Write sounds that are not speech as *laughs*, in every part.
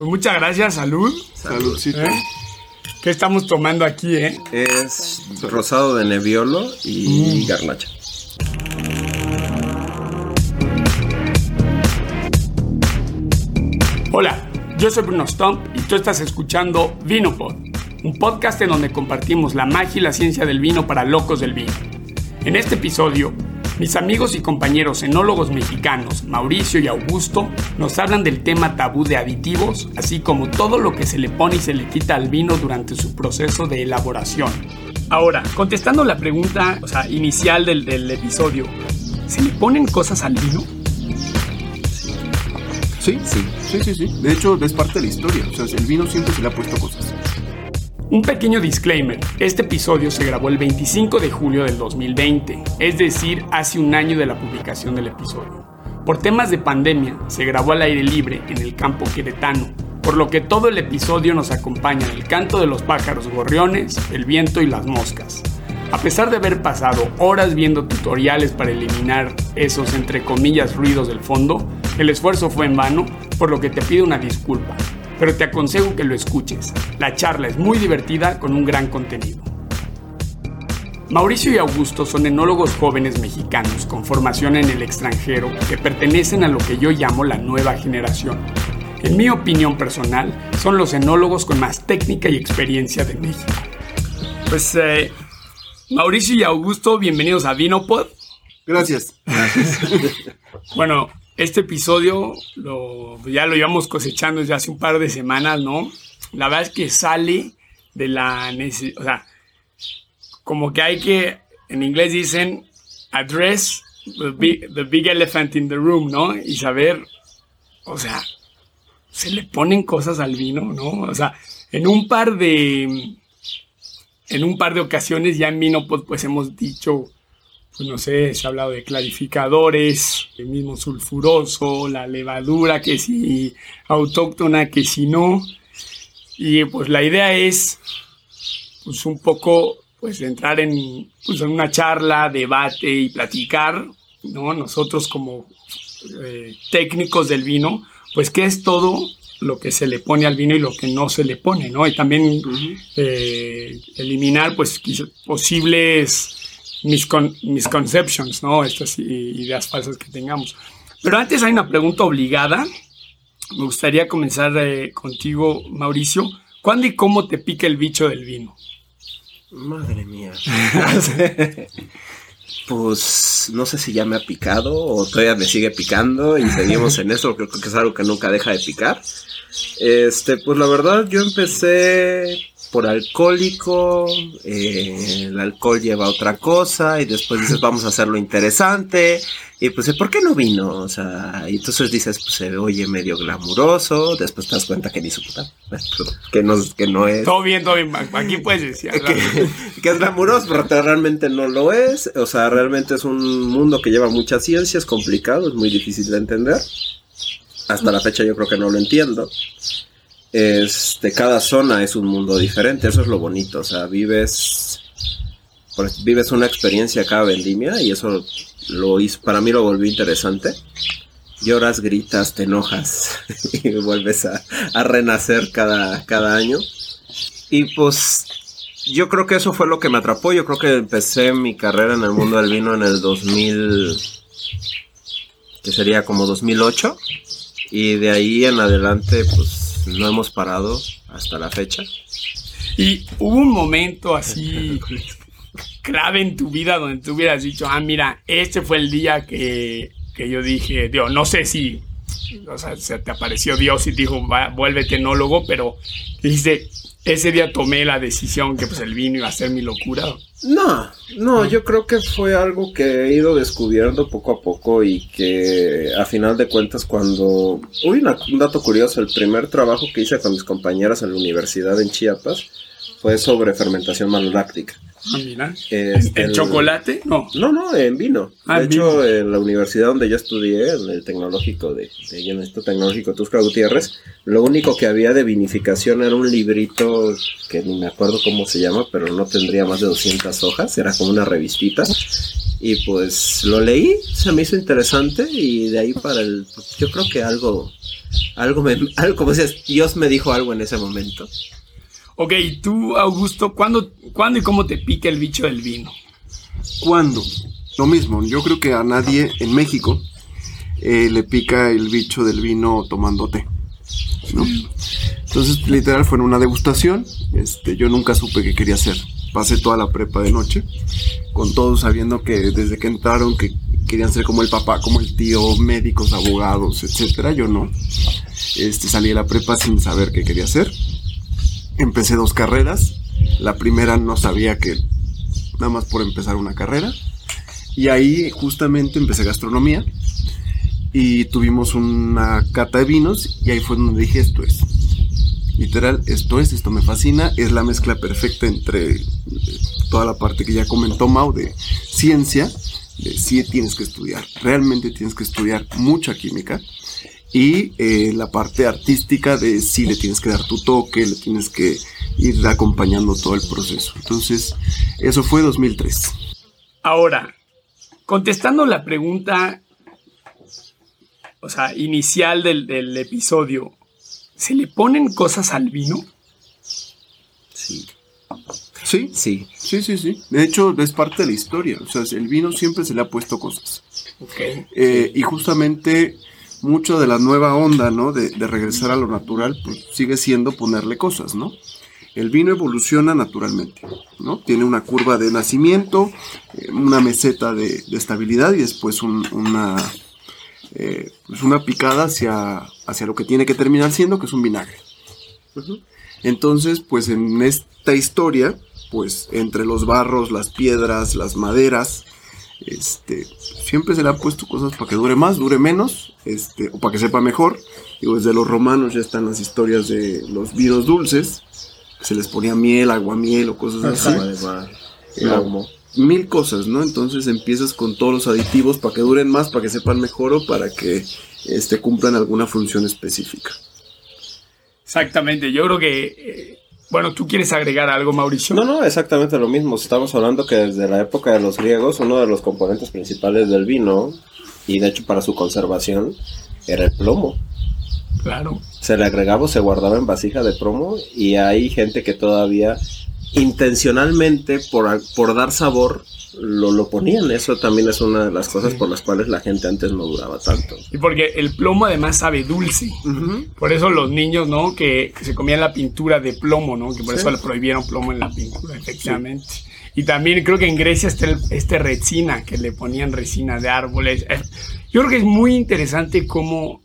Pues muchas gracias, salud. Saludcito. ¿Eh? ¿Qué estamos tomando aquí, eh? Es rosado de Nebbiolo y garnacha. Hola, yo soy Bruno Stump y tú estás escuchando Vinopod, un podcast en donde compartimos la magia y la ciencia del vino para locos del vino. En este episodio, mis amigos y compañeros enólogos mexicanos, Mauricio y Augusto, nos hablan del tema tabú de aditivos, así como todo lo que se le pone y se le quita al vino durante su proceso de elaboración. Ahora, contestando la pregunta inicial del, del episodio, ¿se le ponen cosas al vino? Sí, sí, sí, sí, sí. De hecho, es parte de la historia. O sea, el vino siempre se le ha puesto cosas. Un pequeño disclaimer, este episodio se grabó el 25 de julio del 2020, es decir, hace un año de la publicación del episodio. Por temas de pandemia, se grabó al aire libre en el campo queretano, por lo que todo el episodio nos acompaña el canto de los pájaros gorriones, el viento y las moscas. A pesar de haber pasado horas viendo tutoriales para eliminar esos entre comillas ruidos del fondo, el esfuerzo fue en vano, por lo que te pido una disculpa, pero te aconsejo que lo escuches. La charla es muy divertida con un gran contenido. Mauricio y Augusto son enólogos jóvenes mexicanos con formación en el extranjero que pertenecen a lo que yo llamo la nueva generación. En mi opinión personal, son los enólogos con más técnica y experiencia de México. Pues eh, Mauricio y Augusto, bienvenidos a Vinopod. Gracias. *laughs* Bueno, este episodio lo, ya lo íbamos cosechando desde hace un par de semanas, ¿no? La verdad es que sale de la necesidad, o sea, como que hay que, en inglés dicen, address the big, the big elephant in the room, ¿no? Y saber, o sea, se le ponen cosas al vino, ¿no? O sea, en un par de, en un par de ocasiones ya en Vinopod pues hemos dicho, pues no sé, se ha hablado de clarificadores, el mismo sulfuroso, la levadura que si autóctona, que si no. Y pues la idea es pues un poco pues entrar en, pues, en una charla, debate y platicar, ¿no? Nosotros como eh, técnicos del vino, pues qué es todo lo que se le pone al vino y lo que no se le pone, ¿no? Y también eh, eliminar pues posibles miscon- misconceptions, ¿no? Estas ideas falsas que tengamos. Pero antes hay una pregunta obligada. Me gustaría comenzar eh, contigo, Mauricio. ¿Cuándo y cómo te pica el bicho del vino? Madre mía. *laughs* pues no sé si ya me ha picado o todavía me sigue picando y seguimos en eso. Creo que es algo que nunca deja de picar. Este, pues la verdad, yo empecé por alcohólico. eh, el alcohol lleva otra cosa y después dices, vamos a hacerlo interesante. Y pues, ¿por qué no vino? O sea, y entonces dices, pues se oye medio glamuroso. Después te das cuenta que ni su puta, *laughs* que no, que no es Todo bien, todo bien. Aquí puedes decir. *laughs* que, que es glamuroso, pero te- realmente no lo es. O sea, realmente es un mundo que lleva mucha ciencia, es complicado, es muy difícil de entender. Hasta la fecha yo creo que no lo entiendo. Este, cada zona es un mundo diferente, eso es lo bonito. O sea, vives, vives una experiencia cada vendimia y eso lo para mí lo volvió interesante. Lloras, gritas, te enojas *laughs* y vuelves a, a renacer cada, cada año. Y pues yo creo que eso fue lo que me atrapó. Yo creo que empecé mi carrera en el mundo del vino en el 2000, que sería como 2008. Y de ahí en adelante, pues no hemos parado hasta la fecha. Y hubo un momento así *laughs* clave en tu vida donde tú hubieras dicho, ah, mira, este fue el día que, que yo dije, Dios, no sé si, o sea, se te apareció Dios y dijo, "Va, vuélvete enólogo, pero dijiste, ese día tomé la decisión que pues el vino iba a ser mi locura. No, no, yo creo que fue algo que he ido descubriendo poco a poco y que a final de cuentas cuando... Uy, una- un dato curioso, el primer trabajo que hice con mis compañeras en la universidad en Chiapas fue sobre fermentación maloláctica. Ah, mira. Este, ¿El chocolate? No. No, no, en vino. Ah, de en hecho, vino. en la universidad donde yo estudié, en el tecnológico de, de en el Instituto Tecnológico Tusca Gutiérrez, lo único que había de vinificación era un librito que ni me acuerdo cómo se llama, pero no tendría más de 200 hojas, era como una revistita. Y pues lo leí, se me hizo interesante y de ahí para el, pues, yo creo que algo, Algo me, *laughs* algo como dices, Dios me dijo algo en ese momento. Ok, tú, Augusto, ¿cuándo, ¿cuándo y cómo te pica el bicho del vino? ¿Cuándo? Lo mismo, yo creo que a nadie en México eh, le pica el bicho del vino tomando té. Entonces, literal, fue en una degustación. Este, yo nunca supe qué quería hacer. Pasé toda la prepa de noche, con todos sabiendo que desde que entraron que querían ser como el papá, como el tío, médicos, abogados, etcétera. Yo no. Este, salí de la prepa sin saber qué quería hacer. Empecé dos carreras. La primera no sabía que nada más por empezar una carrera. Y ahí justamente empecé gastronomía y tuvimos una cata de vinos y ahí fue donde dije esto es. Literal, esto es, esto me fascina, es la mezcla perfecta entre eh, toda la parte que ya comentó Mau de ciencia, de sí tienes que estudiar, realmente tienes que estudiar mucha química y eh, la parte artística de sí le tienes que dar tu toque, le tienes que ir acompañando todo el proceso. Entonces, eso fue 2003. Ahora, contestando la pregunta, o sea, inicial del, del episodio, ¿se le ponen cosas al vino? Sí. Sí, Sí. sí, sí, sí. De hecho, es parte de la historia. O sea, el vino siempre se le ha puesto cosas. Ok. Eh, y justamente mucho de la nueva onda, ¿no? De, de regresar a lo natural, pues sigue siendo ponerle cosas, ¿no? El vino evoluciona naturalmente, ¿no? Tiene una curva de nacimiento, eh, una meseta de, de estabilidad y después un- una, eh, pues una picada hacia, hacia lo que tiene que terminar siendo, que es un vinagre. Entonces, pues en esta historia, pues entre los barros, las piedras, las maderas, este, siempre se le han puesto cosas para que dure más, dure menos, este, o para que sepa mejor. Digo, desde los romanos ya están las historias de los vinos dulces, que se les ponía miel, aguamiel o cosas así. Agua mar, Eh. Mil cosas, ¿no? Entonces empiezas con todos los aditivos para que duren más, para que sepan mejor o para que este, cumplan alguna función específica. Exactamente, yo creo que... bueno, ¿tú quieres agregar algo, Mauricio? No, no, exactamente lo mismo. Estamos hablando que desde la época de los griegos, uno de los componentes principales del vino, y de hecho para su conservación, era el plomo. Claro. Se le agregaba o se guardaba en vasija de plomo, y hay gente que todavía intencionalmente, por, por dar sabor, lo, lo ponían. Eso también es una de las cosas por las cuales la gente antes no duraba tanto. Y porque el plomo además sabe dulce. Por eso los niños, ¿no? Que se comían la pintura de plomo, ¿no? Que por Sí. eso le prohibieron plomo en la pintura, efectivamente. Y también creo que en Grecia está el- este resina, que le ponían resina de árboles. Eh, Yo creo que es muy interesante cómo,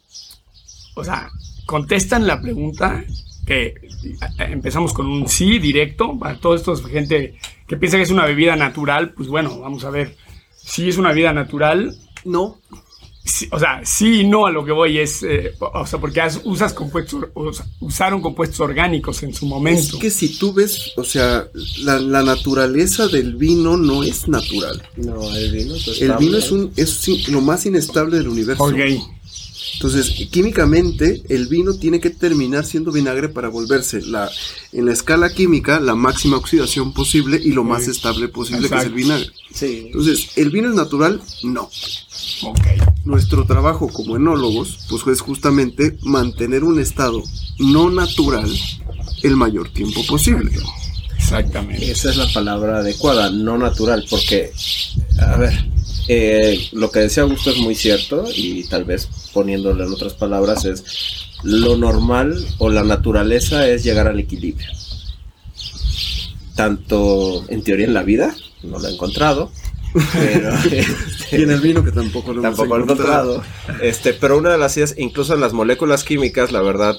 o sea, contestan la pregunta que eh, empezamos con un sí directo, para todos estos gente que piensa que es una bebida natural, pues bueno, vamos a ver. Si es una bebida natural, No, Sí, o sea, sí y no a lo que voy es, eh, o sea, porque has- usas compuestos, o sea, usaron compuestos orgánicos en su momento. Es que si tú ves, o sea, la, la naturaleza del vino no es natural. No, el vino. El vino bien. es, un, es lo más inestable del universo. Ok, Entonces, químicamente, el vino tiene que terminar siendo vinagre para volverse la, en la escala química la máxima oxidación posible y lo más Sí. estable posible, que es el vinagre. Sí. Entonces, ¿el vino es natural? No. Nuestro trabajo como enólogos, pues es justamente mantener un estado no natural el mayor tiempo posible. Exactamente. Esa es la palabra adecuada, no natural, porque, a ver, eh, lo que decía Augusto es muy cierto y tal vez poniéndolo en otras palabras es lo normal o la naturaleza es llegar al equilibrio. Tanto en teoría en la vida, no lo he encontrado, pero *laughs* este, Y en el vino que tampoco lo tampoco he encontrado. Este, pero una de las ideas, incluso en las moléculas químicas, la verdad,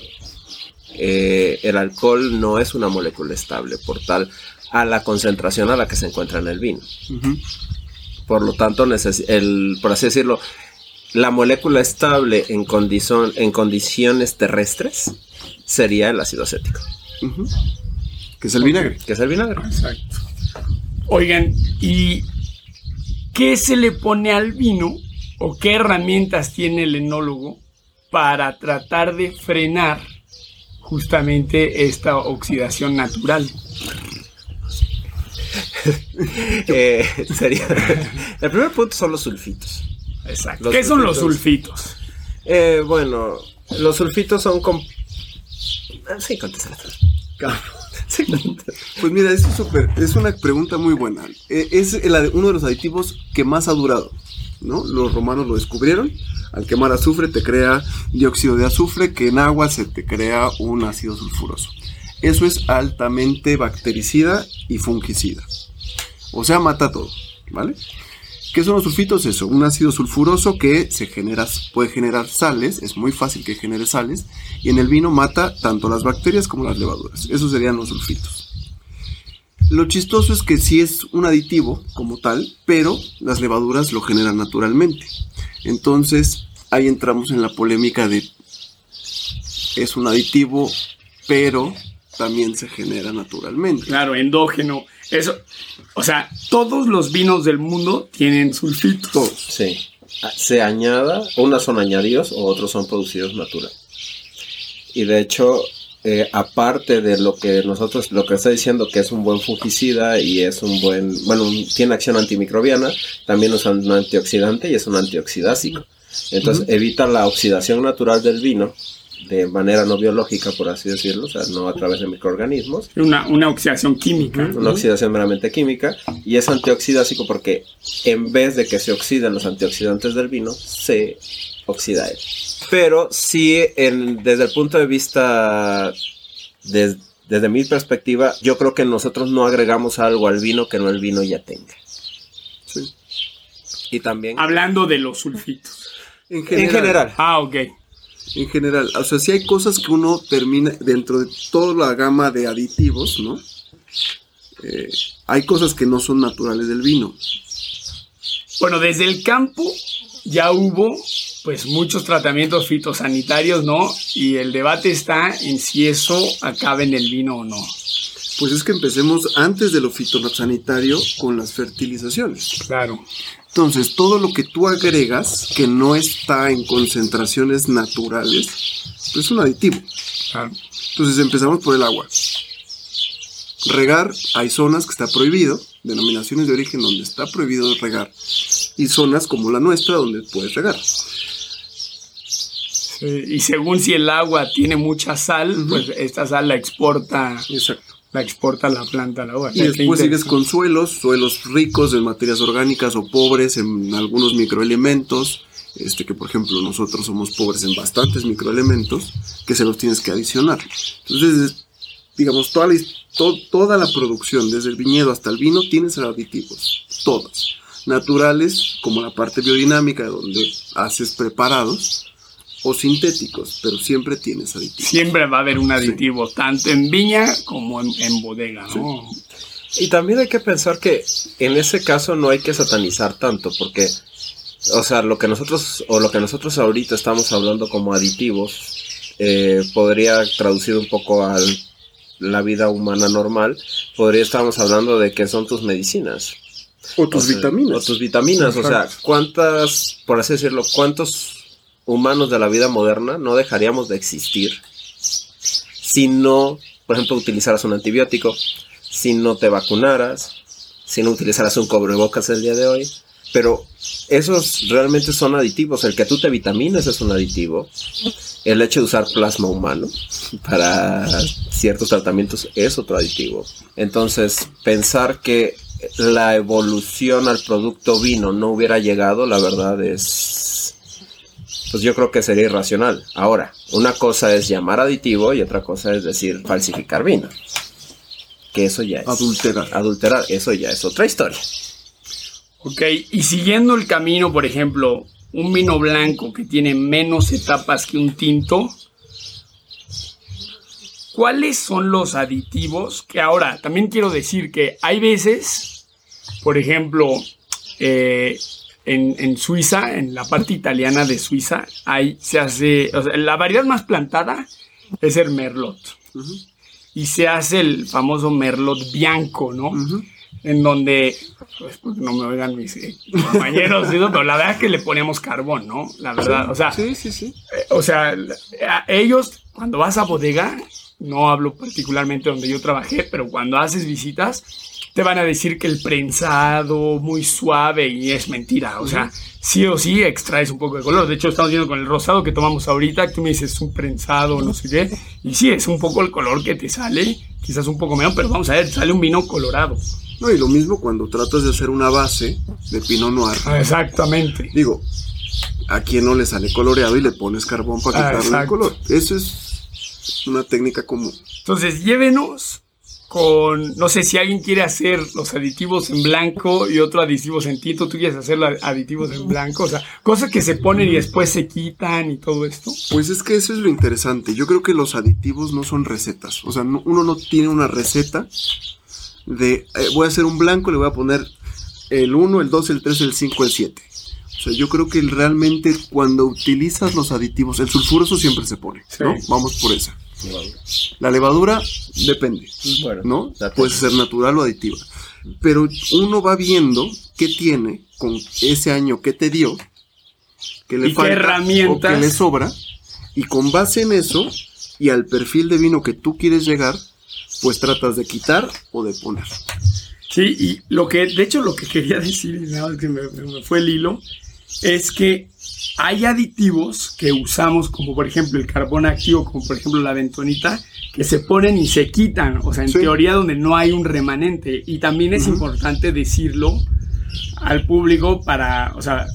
eh, el alcohol no es una molécula estable, por tal a la concentración a la que se encuentra en el vino. Por lo tanto, el, por así decirlo, la molécula estable en, condición, en condiciones terrestres sería el ácido acético. Que es el vinagre. que es el vinagre. Exacto. Oigan, ¿y qué se le pone al vino o qué herramientas tiene el enólogo para tratar de frenar justamente esta oxidación natural? *laughs* Eh, sería, el primer punto son los sulfitos. Exacto. Los ¿Qué son los sulfitos. sulfitos? Eh, bueno, Los sulfitos son con... Ah, Sí, contéstala. Pues mira, es súper, es una pregunta muy buena. Eh, Es uno de los aditivos que más ha durado, ¿no? Los romanos lo descubrieron. Al quemar azufre te crea dióxido de azufre, que en agua se te crea un ácido sulfuroso. Eso es altamente bactericida y fungicida. O sea, mata todo, ¿vale? ¿Qué son los sulfitos? Eso, un ácido sulfuroso que se genera, puede generar sales, es muy fácil que genere sales, y en el vino mata tanto las bacterias como las levaduras. Esos serían los sulfitos. Lo chistoso es que sí es un aditivo como tal, pero las levaduras lo generan naturalmente. Entonces, ahí entramos en la polémica de es un aditivo, pero también se genera naturalmente. Claro, endógeno. Eso, o sea, todos los vinos del mundo tienen sulfitos. Todos. Sí. Ah, Se añada, unas son añadidos o otros son producidos natural. Y de hecho, eh, aparte de lo que nosotros, lo que está diciendo que es un buen fungicida y es un buen, bueno, tiene acción antimicrobiana, también es un antioxidante y es un antioxidásico. Entonces evita la oxidación natural del vino de manera no biológica, por así decirlo, o sea, no a través de microorganismos, Una, una oxidación química. una oxidación meramente química y es antioxidásico porque en vez de que se oxiden los antioxidantes del vino, se oxida él. Pero sí, en- desde el punto de vista, des- desde mi perspectiva, yo creo que nosotros no agregamos algo al vino que no el vino ya tenga. Sí. Y también... Hablando de los sulfitos. En En general. Ah, ok. En general, o sea, si hay cosas que uno termina dentro de toda la gama de aditivos, ¿no? Eh, hay cosas que no son naturales del vino. Bueno, desde el campo ya hubo pues muchos tratamientos fitosanitarios, ¿no? Y el debate está en si eso acaba en el vino o no. Pues es que empecemos antes de lo fitosanitario con las fertilizaciones. Claro. Entonces, todo lo que tú agregas que no está en concentraciones naturales, pues es un aditivo. claro. Entonces empezamos por el agua. Regar, hay zonas que está prohibido, denominaciones de origen donde está prohibido regar, y zonas como la nuestra donde puedes regar. Sí, Y según si el agua tiene mucha sal, pues esta sal la exporta, Exacto. la exporta la planta a la uva. Y después sigues con suelos, suelos ricos en materias orgánicas o pobres en algunos microelementos, este que por ejemplo nosotros somos pobres en bastantes microelementos que se los tienes que adicionar. Entonces, digamos, toda la, to- toda la producción, desde el viñedo hasta el vino, tienes aditivos, todas. Naturales, como la parte biodinámica, donde haces preparados, o sintéticos, pero siempre tienes aditivos. Siempre va a haber un aditivo, tanto en viña como en, en bodega, ¿no? Y también hay que pensar que en ese caso no hay que satanizar tanto, porque, o sea, lo que nosotros, o lo que nosotros ahorita estamos hablando como aditivos, eh, podría traducir un poco a la vida humana normal, podría estarnos hablando de que son tus medicinas. O tus O sea, vitaminas. O tus vitaminas, o sea, ¿cuántas, por así decirlo, cuántos humanos de la vida moderna no dejaríamos de existir si no, por ejemplo, utilizaras un antibiótico, si no te vacunaras, si no utilizaras un cobrebocas el día de hoy? Pero esos realmente son aditivos. El que tú te vitamines es un aditivo. El hecho de usar plasma humano para ciertos tratamientos es otro aditivo. Entonces, pensar que la evolución al producto vino no hubiera llegado, la verdad es... Pues yo creo que sería irracional. Ahora, una cosa es llamar aditivo y otra cosa es decir falsificar vino. Que eso ya es... Adulterar. Adulterar, eso ya es otra historia. Ok, y siguiendo el camino, por ejemplo, un vino blanco que tiene menos etapas que un tinto, ¿cuáles son los aditivos? Que ahora, también quiero decir que hay veces, por ejemplo, eh, en, en Suiza, en la parte italiana de Suiza, hay, se hace, o sea, la variedad más plantada es el merlot. Y se hace el famoso merlot bianco, ¿no? en donde, pues porque no me oigan mis eh, compañeros, eso, pero la verdad es que le ponemos carbón, ¿no? La verdad, o sea, Sí, sí, sí. eh, o sea, ellos, cuando vas a bodega, no hablo particularmente donde yo trabajé, pero cuando haces visitas, te van a decir que el prensado muy suave y es mentira. O sea, sí o sí extraes un poco de color. De hecho, estamos viendo con el rosado que tomamos ahorita, que tú me dices un prensado, no sé qué. Y sí, es un poco el color que te sale, quizás un poco menos, pero vamos a ver, sale un vino colorado. No, y lo mismo cuando tratas de hacer una base de Pinot Noir. Ah, Exactamente. Digo, a quien no le sale coloreado y le pones carbón para Ah, quitarle el color. Eso es una técnica común. Entonces, llévenos con, no sé si alguien quiere hacer los aditivos en blanco y otro aditivos en tinto, tú quieres hacer los aditivos en blanco, o sea, cosas que se ponen y después se quitan y todo esto. Pues es que eso es lo interesante. Yo creo que los aditivos no son recetas. O sea, no- uno no tiene una receta de eh, voy a hacer un blanco, le voy a poner el 1, el 2, el 3, el 5, el 7. O sea, yo creo que realmente cuando utilizas los aditivos, el sulfuroso siempre se pone, ¿no? Sí. Vamos por esa. La levadura depende, Bueno, ¿no? Puede ser natural o aditiva. Pero uno va viendo qué tiene con ese año que te dio, que le Y qué falta herramientas. o que le sobra, y con base en eso y al perfil de vino que tú quieres llegar, pues tratas de quitar o de poner. Sí, y lo que, de hecho, lo que quería *laughs* decir, y nada más que me fue el hilo, es que hay aditivos que usamos, como por ejemplo el carbón activo, como por ejemplo la bentonita, que se ponen y se quitan, o sea, en Sí. teoría donde no hay un remanente. Y también es Ujú. importante decirlo al público para, o sea,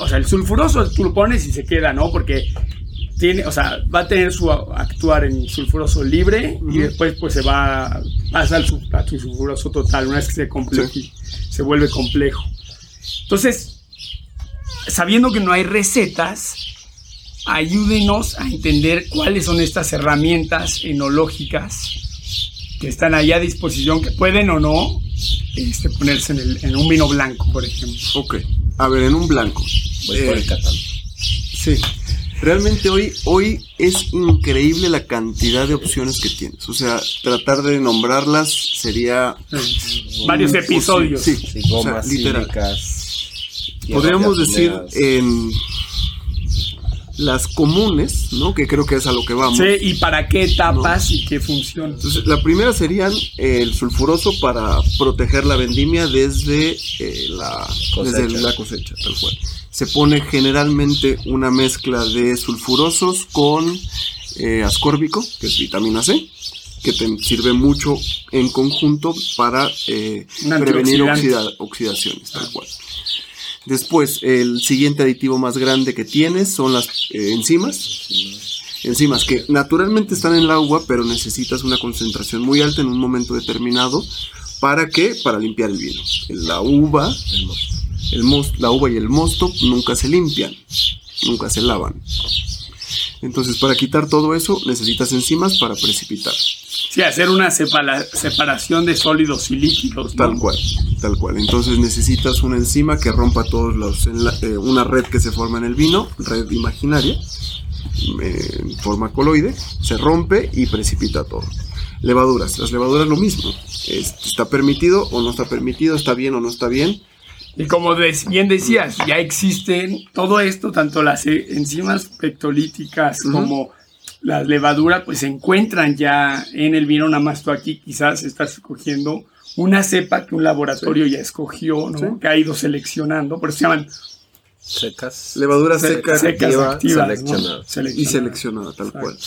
o sea, el sulfuroso tú lo pones y se queda, ¿no? Porque tiene, o sea, va a tener su actuar en sulfuroso libre y Ujú. después pues se va pasa al a su sulfuroso total una vez que se compleje, se vuelve complejo. Entonces, sabiendo que no hay recetas, ayúdenos a entender cuáles son estas herramientas enológicas que están ahí a disposición, que pueden o no este, ponerse en, el- en un vino blanco, por ejemplo. Ok. A ver, en un blanco. Voy por Eh, el catálogo. Sí. Realmente hoy, hoy es increíble la cantidad de opciones que tienes. O sea, tratar de nombrarlas sería... Varios episodios. Sí, Sí, o sea, literal. Podríamos decir en las comunes, ¿no? Que creo que es a lo que vamos. Sí, y para qué etapas y qué función. Entonces, la primera serían el sulfuroso para proteger la vendimia desde, eh, la, Cosecha. desde la cosecha, tal cual. Se pone generalmente una mezcla de sulfurosos con eh, ascórbico, que es vitamina C, que te sirve mucho en conjunto para eh, prevenir oxida- oxidaciones, tal cual. Después, el siguiente aditivo más grande que tienes son las eh, enzimas. Enzimas que naturalmente están en el agua, pero necesitas una concentración muy alta en un momento determinado. ¿Para qué? Para limpiar el vino. La uva, El mosto. el mos- la uva y el mosto nunca se limpian, nunca se lavan. Entonces, para quitar todo eso, necesitas enzimas para precipitar. Sí, hacer una separa- separación de sólidos y líquidos. ¿no? Tal cual, tal cual. Entonces necesitas una enzima que rompa todos los eh, una red que se forma en el vino, red imaginaria, eh, en forma coloide, se rompe y precipita todo. Levaduras, las levaduras lo mismo. Es- está permitido o no está permitido, está bien o no está bien. Y como bien decías, ya existen todo esto, tanto las eh, enzimas pectolíticas como las levaduras, pues se encuentran ya en el vino. Nada más tú aquí quizás estás escogiendo una cepa que un laboratorio ya escogió, ¿no? Sí. que ha ido seleccionando. Por eso se llaman Secas. Levadura se- seca secas activa, activas. ¿no? seleccionadas. y seleccionada, tal Exacto. cual.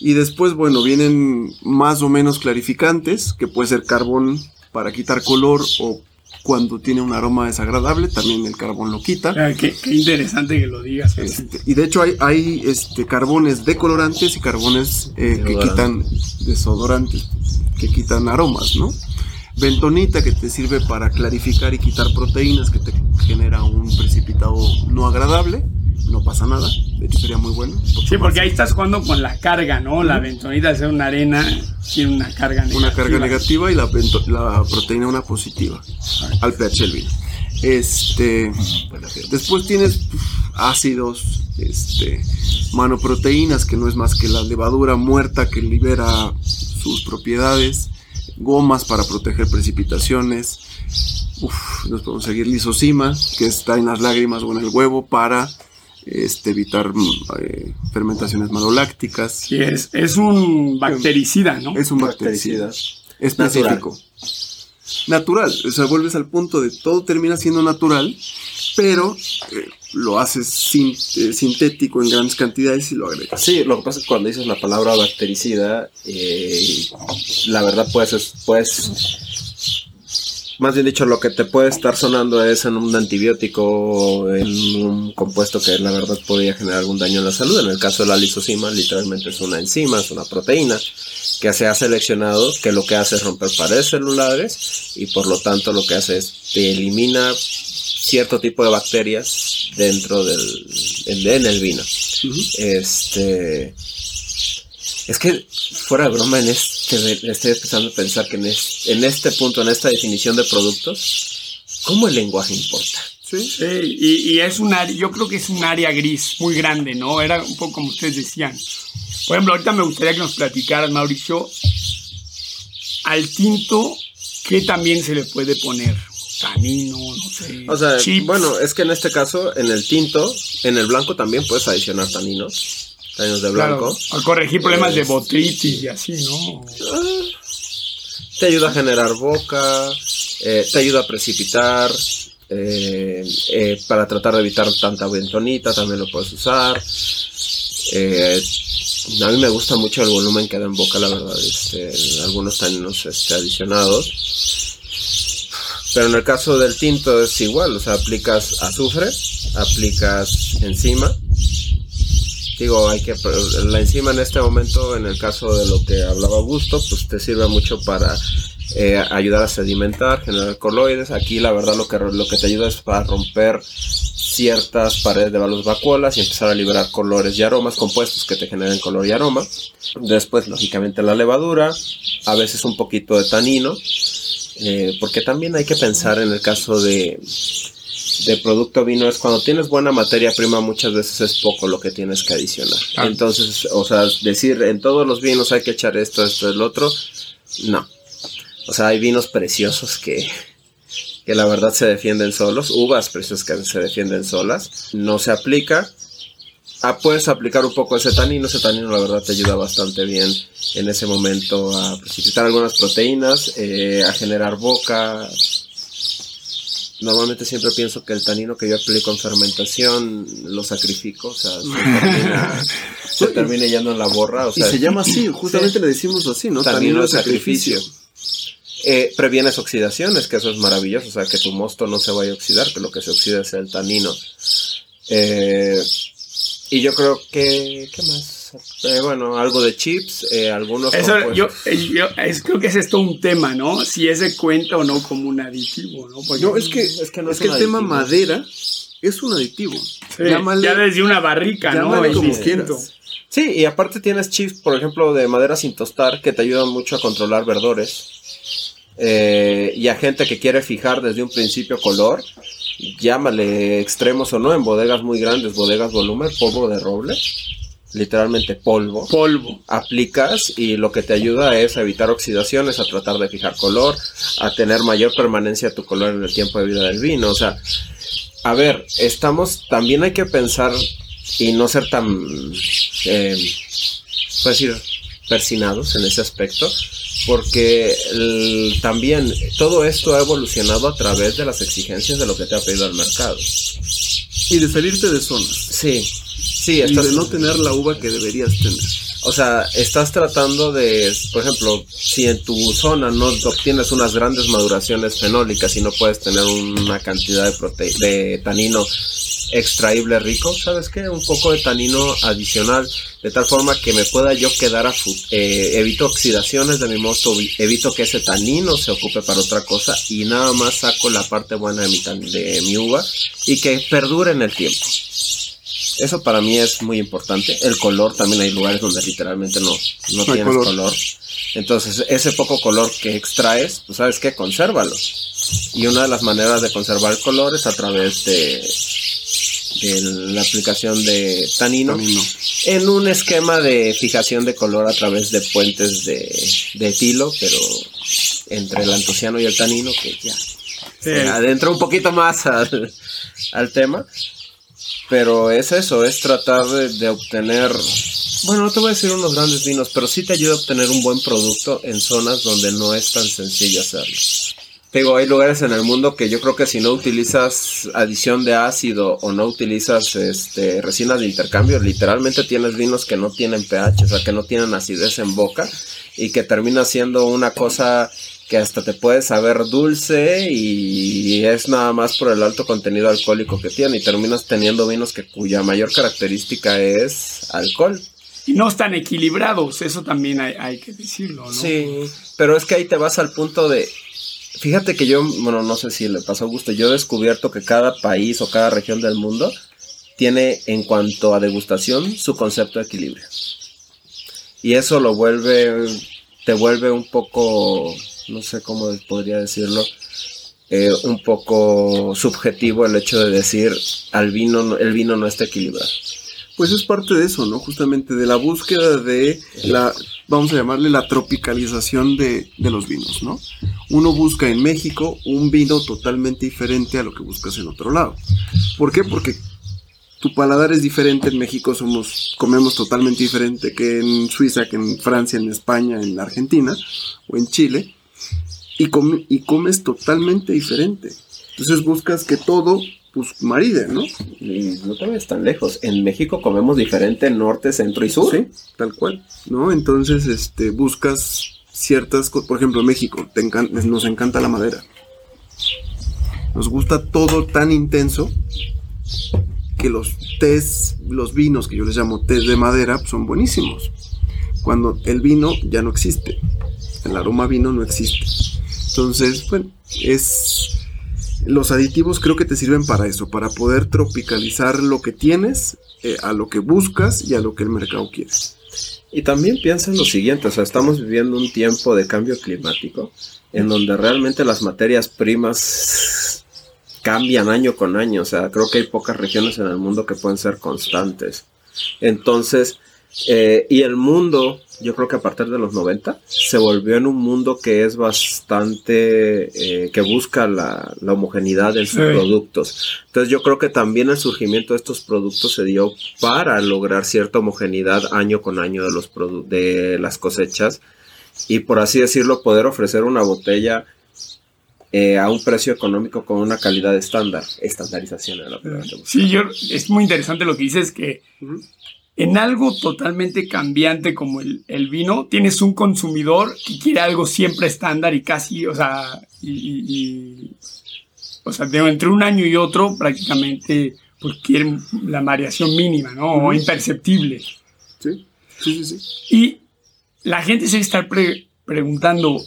Y después, bueno, vienen más o menos clarificantes, que puede ser carbón para quitar color o cuando tiene un aroma desagradable, también el carbón lo quita. Ah, qué, qué interesante que lo digas. Este, y de hecho hay, hay este, carbones decolorantes y carbones eh, que quitan desodorantes, que quitan aromas, ¿no? Bentonita que te sirve para clarificar y quitar proteínas, que te genera un precipitado no agradable, no pasa nada, de hecho sería muy bueno. Sí, porque ahí estás jugando con la carga, ¿no? La bentonita de ser una arena tiene una carga negativa. Una carga negativa y la, proteína una positiva al pH del vino. Este, después tienes ácidos, este, manoproteínas, que no es más que la levadura muerta que libera sus propiedades, gomas para proteger precipitaciones, uf, nos podemos seguir lisocima, que está en las lágrimas o en el huevo para este, evitar mm, eh, fermentaciones malolácticas. Sí, es, es un bactericida, ¿no? Es un bactericida específico. natural. O sea, vuelves al punto de todo termina siendo natural, pero eh, lo haces sin- eh, sintético en grandes cantidades y lo agregas. Sí, lo que pasa es que cuando dices la palabra bactericida, eh, la verdad pues es, pues, más bien dicho, lo que te puede estar sonando es en un antibiótico o en un compuesto que la verdad podría generar algún daño en la salud. En el caso de la lisocima, literalmente es una enzima, es una proteína que se ha seleccionado, que lo que hace es romper paredes celulares y por lo tanto lo que hace es te elimina cierto tipo de bacterias dentro del en, en el vino. Este. Es que, fuera de broma, en este, estoy empezando a pensar que en, es- en este punto, en esta definición de productos, ¿cómo el lenguaje importa? Sí. Sí, y, y es un área, yo creo que es un área gris muy grande, ¿no? Era un poco como ustedes decían. Por ejemplo, ahorita me gustaría que nos platicaras, Mauricio, al tinto, ¿qué también se le puede poner? Tanino, no sé. O sea, chips. bueno, es que en este caso, en el tinto, en el blanco también puedes adicionar taninos, taninos de Claro, blanco. a corregir problemas de Es- botritis y así, ¿no? Te ayuda a generar boca, eh, te ayuda a precipitar, eh, eh, para tratar de evitar tanta bentonita también lo puedes usar. Eh, a mí me gusta mucho el volumen que da en boca, la verdad, este, algunos taninos este, adicionados. Pero en el caso del tinto es igual, o sea, aplicas azufre, aplicas enzima. Digo, hay que la enzima en este momento, en el caso de lo que hablaba Augusto, pues te sirve mucho para eh, ayudar a sedimentar, generar coloides. Aquí la verdad lo que lo que te ayuda es para romper ciertas paredes de valos vacuolas y empezar a liberar colores y aromas compuestos que te generen color y aroma. Después, lógicamente, la levadura, a veces un poquito de tanino, eh, porque también hay que pensar en el caso de, de producto vino, es cuando tienes buena materia prima, muchas veces es poco lo que tienes que adicionar. Claro. Entonces, o sea, decir en todos los vinos hay que echar esto, esto, el otro, no. O sea, hay vinos preciosos que, que la verdad se defienden solos, uvas preciosas que se defienden solas, no se aplica. Ah, puedes aplicar un poco ese tanino, ese tanino la verdad te ayuda bastante bien en ese momento a precipitar algunas proteínas, eh, a generar boca. Normalmente siempre pienso que el tanino que yo aplico en fermentación lo sacrifico, o sea, se *laughs* termina, se termina yendo en la borra. O Y se llama así, justamente le decimos así, ¿no? Tanino de de sacrificio. Eh, previenes oxidaciones, que eso es maravilloso, o sea, que tu mosto no se vaya a oxidar, que lo que se oxida es el tanino. Eh, y yo creo que, ¿qué más? Eh, bueno, algo de chips, eh, algunos... Eso, compuestos. yo, eh, yo- es- creo que es todo un tema, ¿no? Si ese cuenta o no como un aditivo, ¿no? Porque- No, es que, Es que no es es que un el tema madera es un aditivo. Sí, Llámale- ya desde una barrica, ¿no? como quieras. Sí, y aparte tienes chips, por ejemplo, de madera sin tostar, que te ayudan mucho a controlar verdores. Eh, y a gente que quiere fijar desde un principio color, llámale extremos o no, en bodegas muy grandes, bodegas volumen, polvo de roble, literalmente polvo. Polvo. Aplicas y lo que te ayuda es a evitar oxidaciones, a tratar de fijar color, a tener mayor permanencia de tu color en el tiempo de vida del vino. O sea, a ver, estamos, también hay que pensar y no ser tan, eh, decir, persinados en ese aspecto, porque el- también todo esto ha evolucionado a través de las exigencias de lo que te ha pedido el mercado. Y de salirte de zonas. Sí, sí, Y de no tener la uva que deberías tener. o sea, estás tratando de, por ejemplo, si en tu zona no obtienes unas grandes maduraciones fenólicas y no puedes tener una cantidad de, prote- de tanino extraíble rico, ¿sabes qué? Un poco de tanino adicional, de tal forma que me pueda yo quedar a eh, evito oxidaciones de mi mosto, vi- evito que ese tanino se ocupe para otra cosa y nada más saco la parte buena de mi, de mi uva y que perdure en el tiempo. Eso para mí es muy importante. El color, también hay lugares donde literalmente no, no tienes color. color. Entonces, ese poco color que extraes, pues sabes qué, consérvalo. Y una de las maneras de conservar el color es a través de, de la aplicación de tanino, Tanino. en un esquema de fijación de color a través de puentes de, de etilo, pero entre el antociano y el tanino, que ya Sí. se adentra un poquito más al, al tema. Pero es eso, es tratar de, obtener, bueno, no te voy a decir unos grandes vinos, pero sí te ayuda a obtener un buen producto en zonas donde no es tan sencillo hacerlo. Te digo, hay lugares en el mundo que yo creo que si no utilizas adición de ácido o no utilizas este, resinas de intercambio, literalmente tienes vinos que no tienen pH, o sea, que no tienen acidez en boca y que termina siendo una cosa que hasta te puede saber dulce y es nada más por el alto contenido alcohólico que tiene y terminas teniendo vinos que cuya mayor característica es alcohol. Y no están equilibrados, eso también hay, hay que decirlo, ¿no? Sí, pero es que ahí te vas al punto de, fíjate que yo, bueno, no sé si le pasó a gusto, yo he descubierto que cada país o cada región del mundo tiene en cuanto a degustación su concepto de equilibrio. Y eso lo vuelve, te vuelve un poco no sé cómo podría decirlo, eh, un poco subjetivo el hecho de decir vino, el vino no está equilibrado. Pues es parte de eso, ¿no? Justamente de la búsqueda de la, vamos a llamarle la tropicalización de, de, los vinos, ¿no? Uno busca en México un vino totalmente diferente a lo que buscas en otro lado. ¿Por qué? Porque tu paladar es diferente. En México somos, comemos totalmente diferente que en Suiza, que en Francia, en España, en Argentina o en Chile y, y comes totalmente diferente. Entonces buscas que todo pues maride, ¿no? Y no te vayas tan lejos. En México comemos diferente norte, centro y sur. Sí, tal cual, ¿no? Entonces, este, buscas ciertas cosas. Por ejemplo, México, te nos encanta la madera. Nos gusta todo tan intenso que los tés, los vinos que yo les llamo tés de madera, son buenísimos. Cuando el vino ya no existe. El aroma vino no existe. Entonces, bueno, es... Los aditivos creo que te sirven para eso, para poder tropicalizar lo que tienes, eh, a lo que buscas y a lo que el mercado quiere. Y también piensa en lo siguiente, o sea, estamos viviendo un tiempo de cambio climático en donde realmente las materias primas cambian año con año, o sea, creo que hay pocas regiones en el mundo que pueden ser constantes. Entonces, eh, y el mundo, yo creo que a partir de los 90, se volvió en un mundo que es bastante, eh, que busca la, homogeneidad en sus productos. Entonces yo creo que también el surgimiento de estos productos se dio para lograr cierta homogeneidad año con año de, los de las cosechas y por así decirlo poder ofrecer una botella eh, a un precio económico con una calidad estándar. Estandarización la Sí, yo, es muy interesante lo que dices que en algo totalmente cambiante como el, vino, tienes un consumidor que quiere algo siempre estándar y casi, o sea, y, o sea, entre un año y otro prácticamente pues quieren la variación mínima, ¿no? O imperceptible. Sí, sí, sí, Y la gente se está preguntando,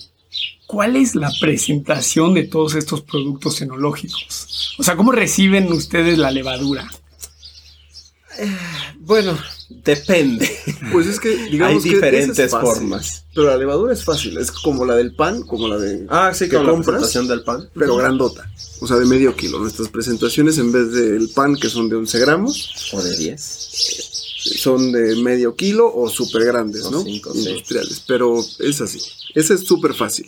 ¿cuál es la presentación de todos estos productos enológicos? O sea, ¿cómo reciben ustedes la levadura? Eh, bueno, Depende. *laughs* Pues es que, digamos Hay diferentes formas. Pero la levadura es fácil. Es como la del pan, como la de. Ah, sí, que compras. La del pan. Pero grandota. O sea, de medio kilo. Nuestras presentaciones, en vez del pan, que son de 11 gramos. O de 10. Son de medio kilo o súper grandes, ¿no? Industriales. Pero es así. Esa es súper fácil.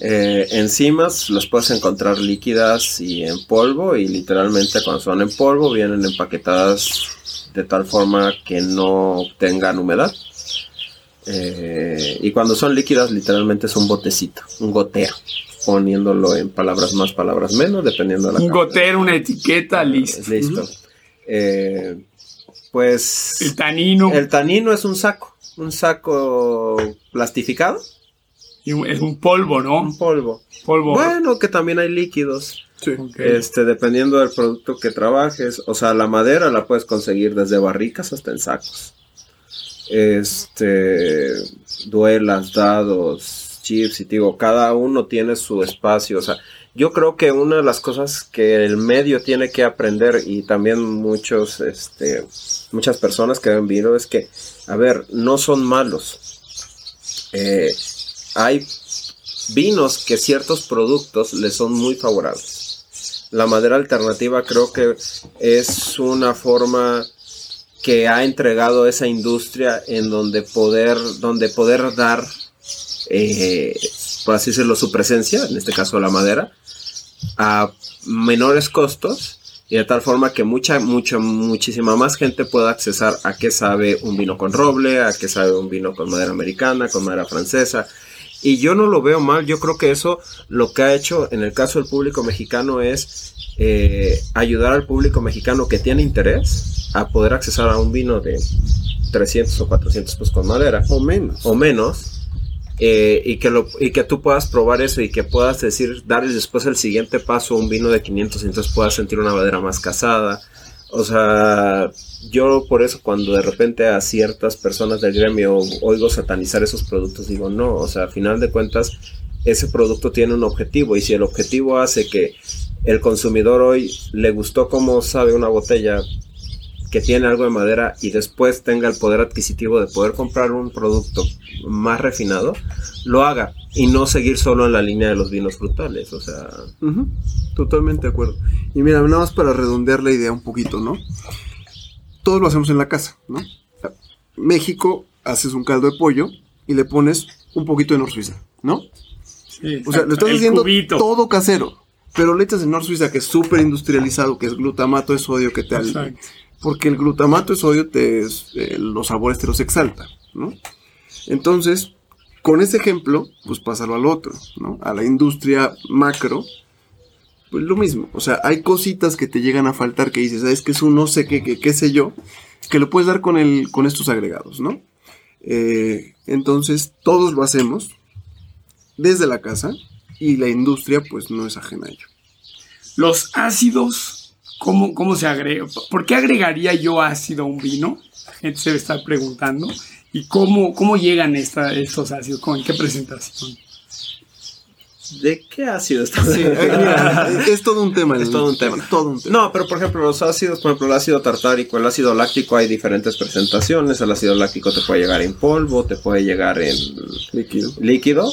Eh, enzimas las puedes encontrar líquidas y en polvo y literalmente cuando son en polvo vienen empaquetadas de tal forma que no tengan humedad. Eh, y cuando son líquidas, literalmente es un botecito, un gotero, poniéndolo en palabras más, palabras menos, dependiendo de la. Un gotero, una etiqueta, listo. Listo. Eh, pues. El tanino. El tanino es un saco, un saco plastificado. Y es un polvo, ¿no? Un polvo. Polvo. Bueno, que también hay líquidos. Este, dependiendo del producto que trabajes, o sea, la madera la puedes conseguir desde barricas hasta en sacos. Este, duelas, dados, chips, y digo, cada uno tiene su espacio, o sea, yo creo que una de las cosas que el medio tiene que aprender y también muchos, este, muchas personas que ven vino es que, a ver, no son malos. Eh, hay vinos que ciertos productos les son muy favorables. La madera alternativa creo que es una forma que ha entregado esa industria en donde poder, donde poder dar, eh, por así decirlo, su presencia, en este caso la madera, a menores costos y de tal forma que mucha, mucha, muchísima más gente pueda accesar a qué sabe un vino con roble, a qué sabe un vino con madera americana, con madera francesa, Y yo no lo veo mal, yo creo que eso lo que ha hecho en el caso del público mexicano es eh, ayudar al público mexicano que tiene interés a poder accesar a un vino de 300 o 400 pesos con madera. O menos. O menos. eh, y, que lo, y que tú puedas probar eso y que puedas decir, darles después el siguiente paso a un vino de 500 y entonces puedas sentir una madera más casada. O sea, yo por eso cuando de repente a ciertas personas del gremio oigo satanizar esos productos, digo, no, o sea, a final de cuentas, ese producto tiene un objetivo y si el objetivo hace que el consumidor hoy le gustó cómo sabe una botella que tiene algo de madera y después tenga el poder adquisitivo de poder comprar un producto más refinado, lo haga y no seguir solo en la línea de los vinos frutales, o sea, Totalmente de acuerdo. Y mira, nada más para redondear la idea un poquito, ¿no? Todos lo hacemos en la casa, ¿no? México, haces un caldo de pollo y le pones un poquito de Nor Suiza, ¿no? Sí, O sea, lo estás haciendo cubito. todo casero. Pero le echas el Nor Suiza, que es súper industrializado, que es glutamato de sodio, que te... al-. Porque el glutamato de sodio te, eh, los sabores te los exalta, ¿no? Entonces, con ese ejemplo, pues pásalo al otro, ¿no? A la industria macro, pues lo mismo. O sea, hay cositas que te llegan a faltar que dices, es que es un no sé qué, qué, qué sé yo, que lo puedes dar con, el, con estos agregados, ¿no? Eh, entonces, todos lo hacemos desde la casa y la industria, pues no es ajena a ello. Los ácidos, ¿cómo, cómo se agrega? ¿Por qué agregaría yo ácido a un vino? La gente se debe estar preguntando. ¿Y cómo, cómo llegan esta- estos ácidos? ¿Con qué presentación? ¿de qué ácido está? Sí, es todo un tema. Es todo un tema. Todo un tema. No, pero por ejemplo, los ácidos, por ejemplo, el ácido tartárico, el ácido láctico, hay diferentes presentaciones. El ácido láctico te puede llegar en polvo, te puede llegar en Líquido. líquido.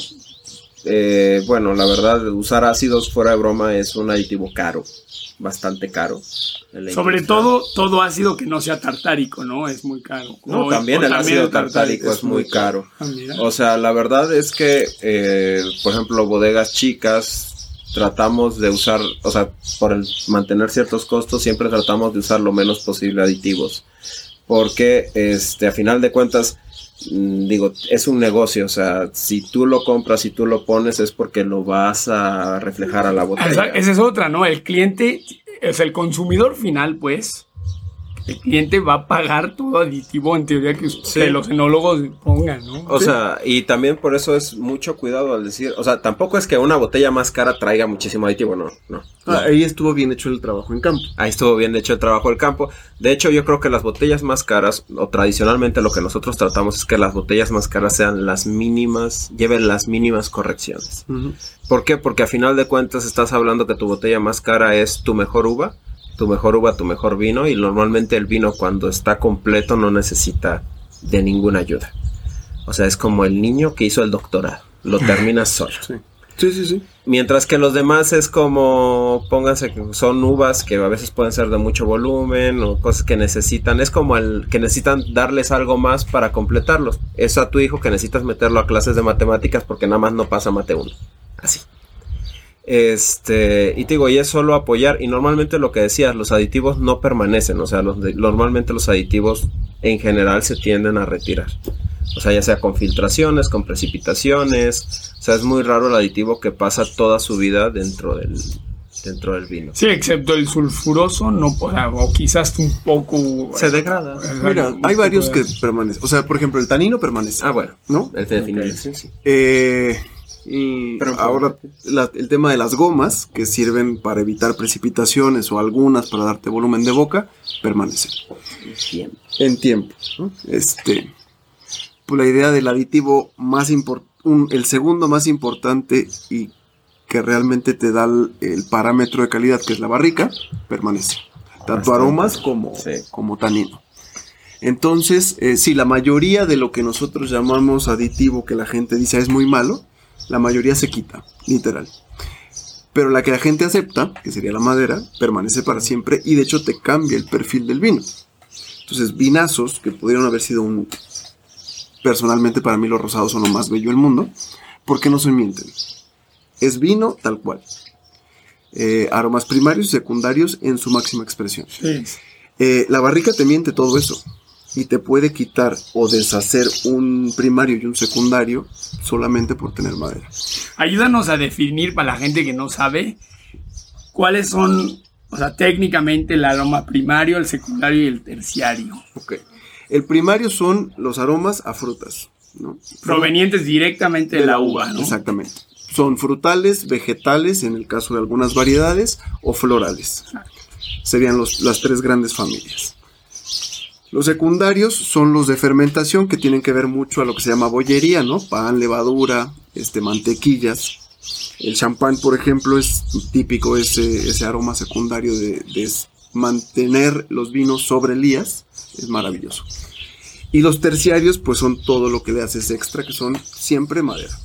Eh, bueno, la verdad, usar ácidos fuera de broma es un aditivo caro, bastante caro. Sobre industria. todo, todo ácido que no sea tartárico, ¿no? Es muy caro. No, O- también o el ácido tartárico es muy caro. Ah. O sea, la verdad es que, eh, por ejemplo, bodegas chicas, tratamos de usar, o sea, por el mantener ciertos costos, siempre tratamos de usar lo menos posible aditivos. Porque, este, a final de cuentas, digo, es un negocio, o sea, si tú lo compras y tú lo pones es porque lo vas a reflejar a la botella. Esa, es otra, ¿no? El cliente, sea, el consumidor final, pues, el cliente va a pagar todo aditivo en teoría que, Sí. los enólogos pongan, ¿no? O sea, y también por eso es mucho cuidado al decir, o sea, tampoco es que una botella más cara traiga muchísimo aditivo, no, no. Ah, ahí estuvo bien hecho el trabajo en campo. Ahí estuvo bien hecho el trabajo del campo. De hecho, yo creo que las botellas más caras, o tradicionalmente lo que nosotros tratamos es que las botellas más caras sean las mínimas, lleven las mínimas correcciones. ¿Por qué? Porque a final de cuentas estás hablando que tu botella más cara es tu mejor uva, tu mejor uva, tu mejor vino, y normalmente el vino cuando está completo no necesita de ninguna ayuda. O sea, es como el niño que hizo el doctorado, lo *laughs* terminas solo. Sí. Sí, sí, sí. Mientras que los demás es como, pónganse que son uvas que a veces pueden ser de mucho volumen o cosas que necesitan, es como el que necesitan darles algo más para completarlos. Es a tu hijo que necesitas meterlo a clases de matemáticas porque nada más no pasa mate uno. Así. Este, y te digo, y es solo apoyar. Y normalmente lo que decías, los aditivos no permanecen. O sea, los de- normalmente los aditivos en general se tienden a retirar. O sea, ya sea con filtraciones, con precipitaciones. O sea, es muy raro el aditivo que pasa toda su vida dentro del, dentro del vino. Sí, excepto el sulfuroso, no, o, sea, o quizás un poco... Se degrada. Mira, Un hay varios que permanecen. O sea, por ejemplo, el tanino permanece. Ah, bueno. ¿No? El de definir. Ok. sí, sí. Eh, y Pero- ahora la- el tema de las gomas que sirven para evitar precipitaciones o algunas para darte volumen de boca permanecen en tiempo. ¿no? Este, pues la idea del aditivo más importante, el segundo más importante y que realmente te da el, el parámetro de calidad que es la barrica permanece, tanto aromas como, Sí. como tanino. Entonces, eh, sí, la mayoría de lo que nosotros llamamos aditivo que la gente dice es muy malo, la mayoría se quita, literal. Pero la que la gente acepta, que sería la madera, permanece para siempre y de hecho te cambia el perfil del vino. Entonces, vinazos que pudieron haber sido un... Personalmente para mí los rosados son lo más bello del mundo, porque no se mienten. Es vino tal cual. Eh, aromas primarios y secundarios en su máxima expresión. Sí. Eh, la barrica te miente todo eso. Y te puede quitar o deshacer un primario y un secundario solamente por tener madera. Ayúdanos a definir para la gente que no sabe cuáles son, o sea, técnicamente el aroma primario, el secundario y el terciario. Ok. El primario son los aromas a frutas, ¿no? Provenientes directamente de, la uva, ¿no? Exactamente. Son frutales, vegetales, en el caso de algunas variedades, o florales. Serían los- las tres grandes familias. Los secundarios son los de fermentación que tienen que ver mucho a lo que se llama bollería, ¿no? Pan, levadura, este, mantequillas. El champán, por ejemplo, es típico ese, ese aroma secundario de, de mantener los vinos sobre lías. Es maravilloso. Y los terciarios, pues son todo lo que le haces extra, que son siempre madera.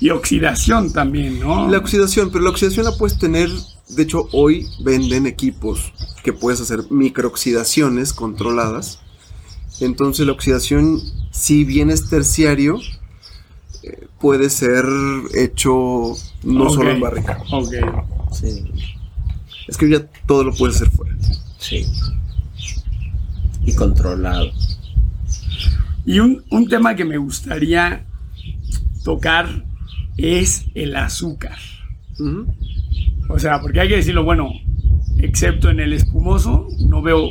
Y oxidación también, ¿no? La oxidación, pero la oxidación la puedes tener, de hecho hoy venden equipos que puedes hacer microoxidaciones controladas. Entonces la oxidación, si bien es terciario, eh, puede ser hecho no solo en barrica. Ok. Sí, Es que ya todo lo puedes hacer fuera. sí. Y controlado. Y un, un tema que me gustaría tocar es el azúcar. O sea, porque hay que decirlo, bueno, excepto en el espumoso, no veo,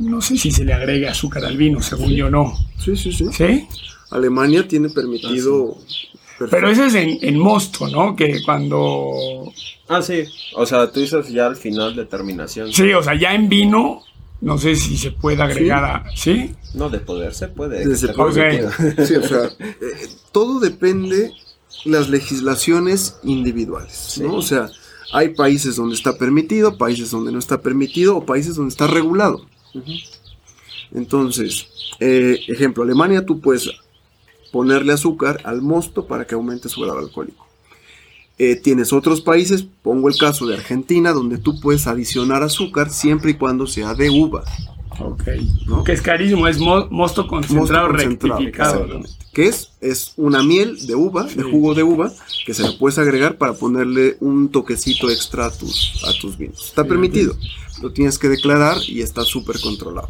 no sé si se le agrega azúcar al vino, según yo no. Sí, sí, sí. ¿Sí? Alemania tiene permitido... Pero eso es en, en mosto, ¿no? Que cuando... Ah, sí. O sea, tú dices ya al final de terminación. Sí, o sea, ya en vino, no sé si se puede agregar a... ¿Sí? No, de poder se puede. Desde Está Ok. permitido. Sí, o sea, eh, todo depende las legislaciones individuales, ¿no? Sí. O sea, hay países donde está permitido, países donde no está permitido o países donde está regulado. Entonces, eh, ejemplo, Alemania tú puedes ponerle azúcar al mosto para que aumente su grado alcohólico. Eh, tienes otros países, pongo el caso de Argentina, donde tú puedes adicionar azúcar siempre y cuando sea de uva. Ok. ¿No? Que es carísimo, es mo- mosto concentrado, Mosto concentrado, rectificado. Que es, es una miel de uva, de jugo de uva, que se le puedes agregar para ponerle un toquecito extra a tus, a tus vinos. Está permitido, lo tienes que declarar y está súper controlado.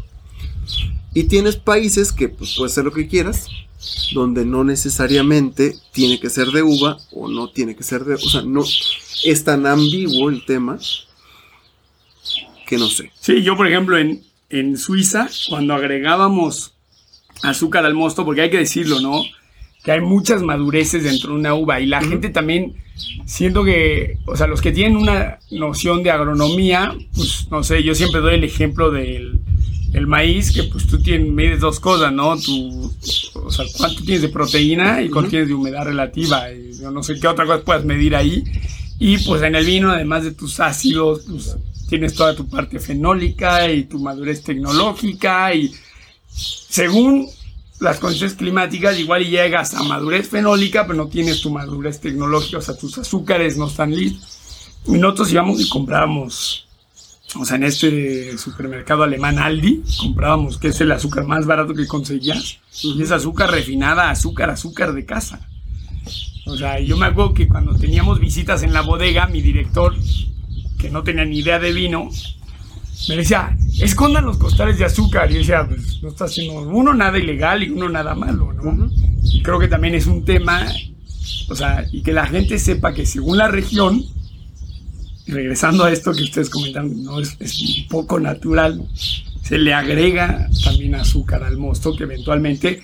Y tienes países que pues puedes hacer lo que quieras, donde no necesariamente tiene que ser de uva o no tiene que ser de... O sea, no es tan ambiguo el tema que no sé. Sí, yo por ejemplo en, en Suiza, cuando agregábamos azúcar al mosto, porque hay que decirlo, ¿no? Que hay muchas madureces dentro de una uva y la gente también, siento que, o sea, los que tienen una noción de agronomía, pues no sé, yo siempre doy el ejemplo del el maíz, que pues tú tienes, mides dos cosas, ¿no? Tu, o sea, cuánto tienes de proteína y cuánto tienes de humedad relativa. Y yo no sé qué otra cosa puedas medir ahí. Y pues en el vino, además de tus ácidos, pues tienes toda tu parte fenólica y tu madurez tecnológica y según las condiciones climáticas igual y llegas a madurez fenólica, pero no tienes tu madurez tecnológica, o sea, tus azúcares no están listos. Y nosotros íbamos y comprábamos, o sea, en este supermercado alemán Aldi, comprábamos, que es el azúcar más barato que conseguías, y es azúcar refinada, azúcar, azúcar de casa. O sea, yo me acuerdo que cuando teníamos visitas en la bodega, mi director, que no tenía ni idea de vino, me decía, escondan los costales de azúcar. Y decía, pues no está haciendo uno nada ilegal y uno nada malo, ¿no? Y creo que también es un tema, o sea, y que la gente sepa que según la región, regresando a esto que ustedes comentan, no es, es un poco natural, se le agrega también azúcar al mosto que eventualmente,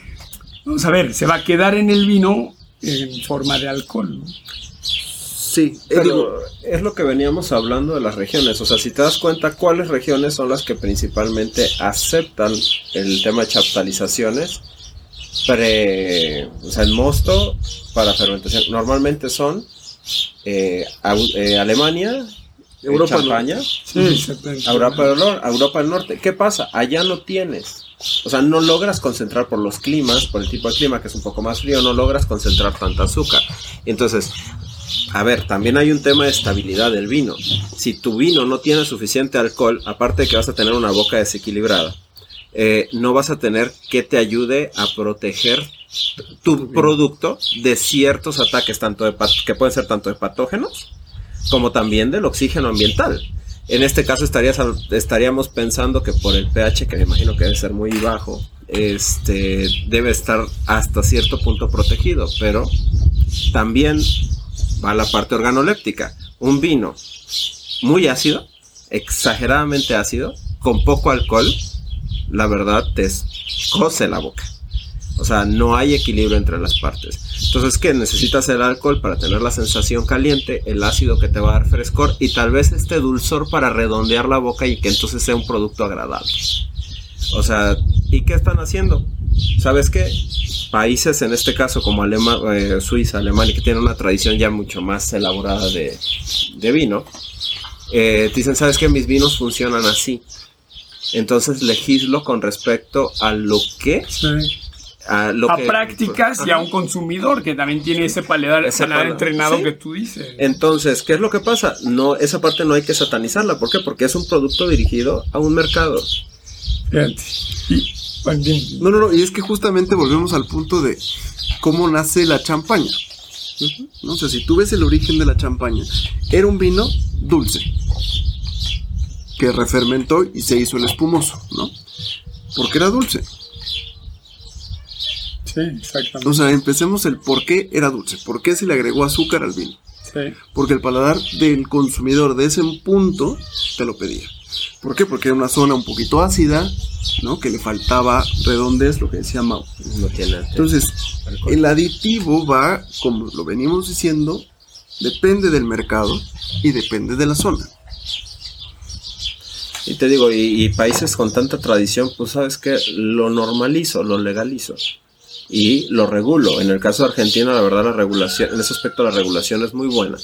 vamos a ver, se va a quedar en el vino en forma de alcohol. ¿no? Sí, eh, digo, Pero es lo que veníamos hablando de las regiones. O sea, si te das cuenta, ¿cuáles regiones son las que principalmente aceptan el tema de chaptalizaciones? Pre, o sea, el mosto para fermentación. Normalmente son eh, eh, Alemania, Europa, Europa, Champaña, Sí, Europa del, Nor- Europa del Norte. ¿Qué pasa? Allá no tienes. O sea, no logras concentrar por los climas, por el tipo de clima que es un poco más frío, no logras concentrar tanta azúcar. Entonces, a ver, también hay un tema de estabilidad del vino. Si tu vino no tiene suficiente alcohol, aparte de que vas a tener una boca desequilibrada, eh, no vas a tener que te ayude a proteger tu producto de ciertos ataques, tanto de que pueden ser tanto de patógenos como también del oxígeno ambiental. En este caso estarías, estaríamos pensando que por el pH, que me imagino que debe ser muy bajo, este, debe estar hasta cierto punto protegido, pero también va la parte organoléptica. Un vino muy ácido, exageradamente ácido, con poco alcohol, la verdad te cose la boca. O sea, no hay equilibrio entre las partes. Entonces, ¿qué? Necesitas el alcohol para tener la sensación caliente, el ácido que te va a dar frescor y tal vez este dulzor para redondear la boca y que entonces sea un producto agradable. O sea, ¿y qué están haciendo? ¿Sabes qué? Países, en este caso como Alema, eh, Suiza, Alemania, que tienen una tradición ya mucho más elaborada de, vino, eh, dicen, ¿sabes qué? Mis vinos funcionan así. Entonces legislo con respecto a lo que a, prácticas y a un consumidor que también tiene ese paladar, entrenado que tú dices. Entonces, ¿qué es lo que pasa? No, esa parte no hay que satanizarla. ¿Por qué? Porque es un producto dirigido a un mercado. No, no, no, y es que justamente volvemos al punto de cómo nace la champaña. ¿No? O sea, si tú ves el origen de la champaña, era un vino dulce que refermentó y se hizo el espumoso, ¿no? Porque era dulce. Sí, exactamente. O sea, empecemos el por qué era dulce, por qué se le agregó azúcar al vino. Sí. Porque el paladar del consumidor de ese punto te lo pedía. ¿Por qué? Porque era una zona un poquito ácida, ¿no? Que le faltaba redondez, lo que decía Mau. No tiene Entonces, el aditivo va, como lo venimos diciendo, depende del mercado y depende de la zona. Y te digo, y, y países con tanta tradición, pues sabes que lo normalizo, lo legalizo y lo regulo. En el caso de Argentina, la verdad, la regulación, en ese aspecto la regulación es muy buena,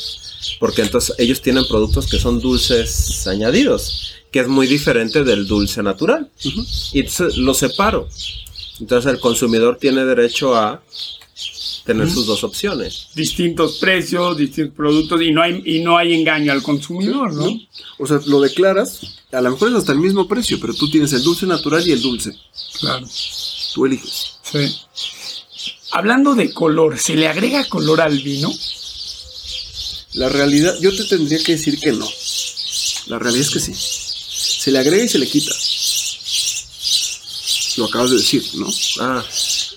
porque entonces ellos tienen productos que son dulces añadidos, que es muy diferente del dulce natural. Y entonces lo separo. Entonces el consumidor tiene derecho a tener sus dos opciones. Distintos precios, distintos productos y no hay y no hay engaño al consumidor, ¿no? O sea, lo declaras, a lo mejor es hasta el mismo precio, pero tú tienes el dulce natural y el dulce. Claro. Tú eliges. Sí. Hablando de color, ¿se le agrega color al vino? La realidad, yo te tendría que decir que no. La realidad es que sí. Se le agrega y se le quita. Lo acabas de decir, ¿no? Ah.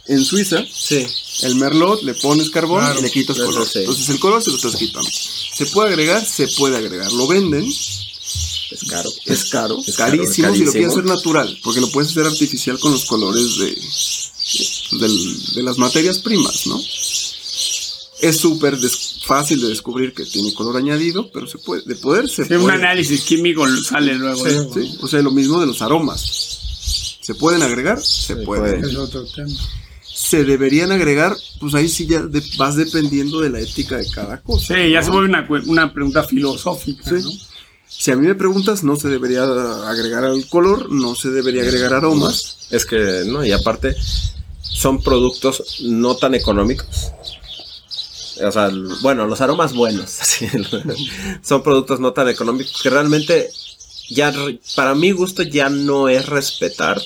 En Suiza, sí. el merlot le pones carbón y le quitas color. Entonces el color se lo estás quitando. ¿Se puede agregar? Se puede agregar. Lo venden. Es caro. Es caro. Es carísimo, si lo quieres hacer natural. Porque lo puedes hacer artificial con los colores de, de las materias primas, ¿no? Es súper fácil de descubrir que tiene color añadido, pero se puede, de poder se sí, un análisis químico sale luego. Sí, O sea, lo mismo de los aromas. ¿Se pueden agregar? Se, pueden. Se deberían agregar, pues ahí sí ya vas dependiendo de la ética de cada cosa. Sí, ya se vuelve una, pregunta filosófica, ¿no? Si a mí me preguntas, no se debería agregar al color, no se debería agregar aromas. Es que, no, y aparte, son productos no tan económicos. O sea, bueno, los aromas buenos. *laughs* son productos no tan económicos que realmente ya para mi gusto ya no es respetar